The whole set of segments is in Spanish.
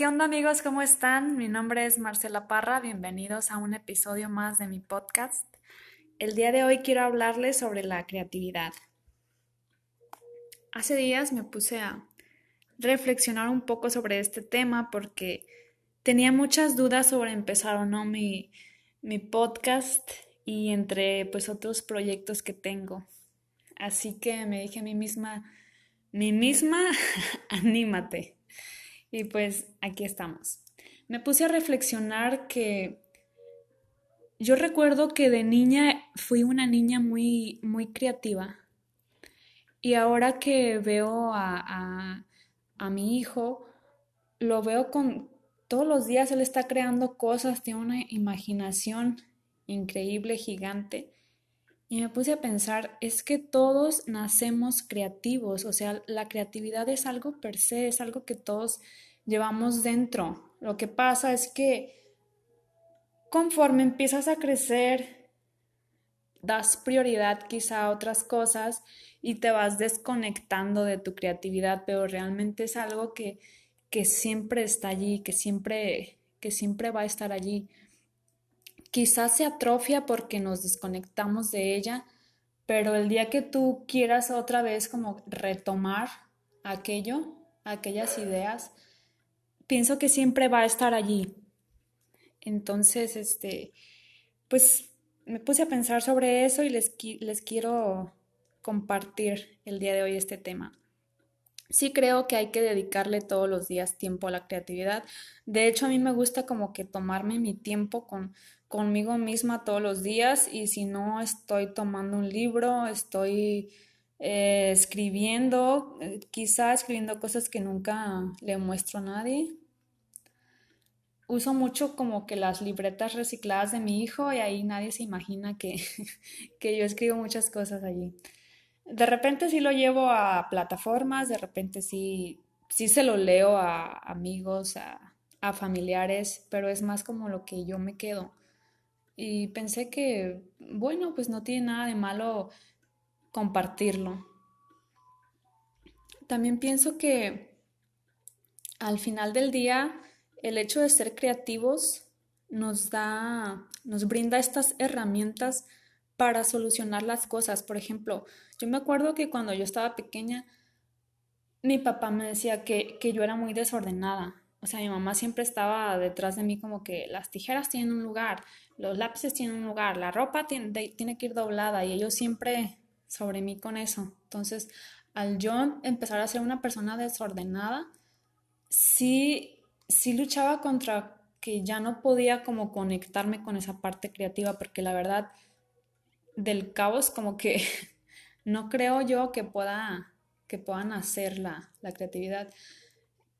¿Qué onda amigos? ¿Cómo están? Mi nombre es Marcela Parra, bienvenidos a un episodio más de mi podcast. El día de hoy quiero hablarles sobre la creatividad. Hace días me puse a reflexionar un poco sobre este tema porque tenía muchas dudas sobre empezar o no mi, mi podcast y entre pues otros proyectos que tengo. Así que me dije a mí misma, mí misma, anímate. Y pues aquí estamos. Me puse a reflexionar que yo recuerdo que de niña fui una niña muy, muy creativa. Y ahora que veo a, a, mi hijo, lo veo con todos los días, él está creando cosas, tiene una imaginación increíble, gigante. Y me puse a pensar, es que todos nacemos creativos, o sea, la creatividad es algo per se, es algo que todos llevamos dentro. Lo que pasa es que conforme empiezas a crecer, das prioridad quizá a otras cosas y te vas desconectando de tu creatividad, pero realmente es algo que, que siempre está allí, que siempre, que siempre va a estar allí. Quizás se atrofia porque nos desconectamos de ella, pero el día que tú quieras otra vez como retomar aquello, aquellas ideas, pienso que siempre va a estar allí. Entonces, este, pues me puse a pensar sobre eso y les, les quiero compartir el día de hoy este tema. Sí creo que hay que dedicarle todos los días tiempo a la creatividad. De hecho, a mí me gusta como que tomarme mi tiempo con, conmigo misma todos los días y si no estoy tomando un libro, estoy eh, escribiendo, eh, quizá escribiendo cosas que nunca le muestro a nadie. Uso mucho como que las libretas recicladas de mi hijo y ahí nadie se imagina que, que yo escribo muchas cosas allí. De repente sí lo llevo a plataformas, de repente sí, sí se lo leo a amigos, a, familiares, pero es más como lo que yo me quedo y pensé que, bueno, pues no tiene nada de malo compartirlo. También pienso que al final del día el hecho de ser creativos nos da, nos brinda estas herramientas para solucionar las cosas. Por ejemplo, yo me acuerdo que cuando yo estaba pequeña, mi papá me decía que, que yo era muy desordenada o sea, mi mamá siempre estaba detrás de mí como que las tijeras tienen un lugar, los lápices tienen un lugar, la ropa tiene, tiene que ir doblada y ellos siempre sobre mí con eso. Entonces, al yo empezar a ser una persona desordenada, sí, sí luchaba contra que ya no podía como conectarme con esa parte creativa, porque la verdad del caos como que no creo yo que pueda que puedan hacer la, creatividad.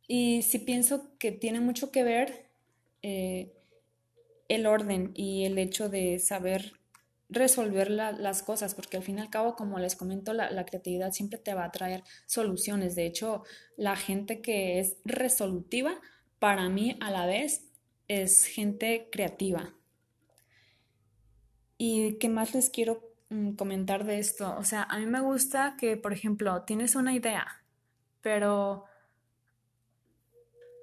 Y sí pienso que tiene mucho que ver eh, el orden y el hecho de saber resolver las cosas, porque al fin y al cabo, como les comento, la, la, creatividad siempre te va a traer soluciones. De hecho, la gente que es resolutiva, para mí a la vez, es gente creativa. ¿Y qué más les quiero mm, comentar de esto? O sea, a mí me gusta que, por ejemplo, tienes una idea, pero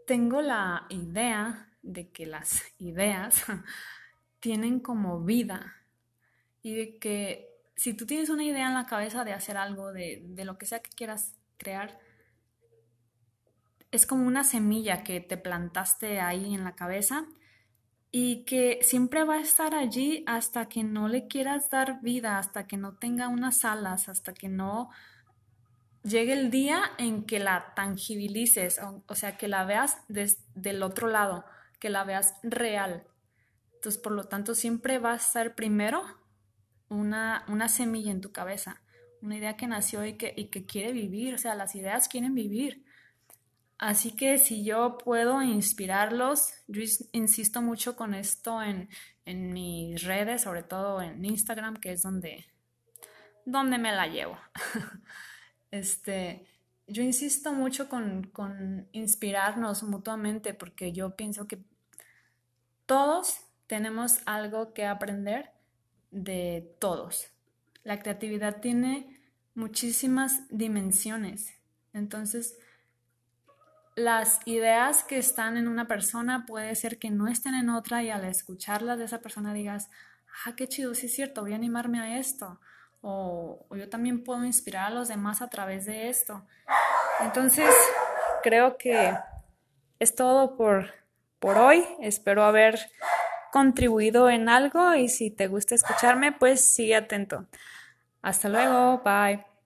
tengo la idea de que las ideas tienen como vida y de que si tú tienes una idea en la cabeza de hacer algo, de, lo que sea que quieras crear, es como una semilla que te plantaste ahí en la cabeza y que siempre va a estar allí hasta que no le quieras dar vida, hasta que no tenga unas alas, hasta que no llegue el día en que la tangibilices, o, sea, que la veas desde el otro lado, que la veas real. Entonces, por lo tanto, siempre va a ser primero una, una semilla en tu cabeza, una idea que nació y que, y que quiere vivir, o sea, las ideas quieren vivir. Así que si yo puedo inspirarlos, yo insisto mucho con esto en, en mis redes, sobre todo en Instagram, que es donde, donde me la llevo. Este, yo insisto mucho con, con inspirarnos mutuamente porque yo pienso que todos tenemos algo que aprender de todos. La creatividad tiene muchísimas dimensiones. Entonces, las ideas que están en una persona puede ser que no estén en otra y al escucharlas de esa persona digas, ah, qué chido, sí es cierto, voy a animarme a esto. O, yo también puedo inspirar a los demás a través de esto. Entonces, creo que es todo por, por hoy. Espero haber contribuido en algo y si te gusta escucharme, pues sigue atento. Hasta luego, bye.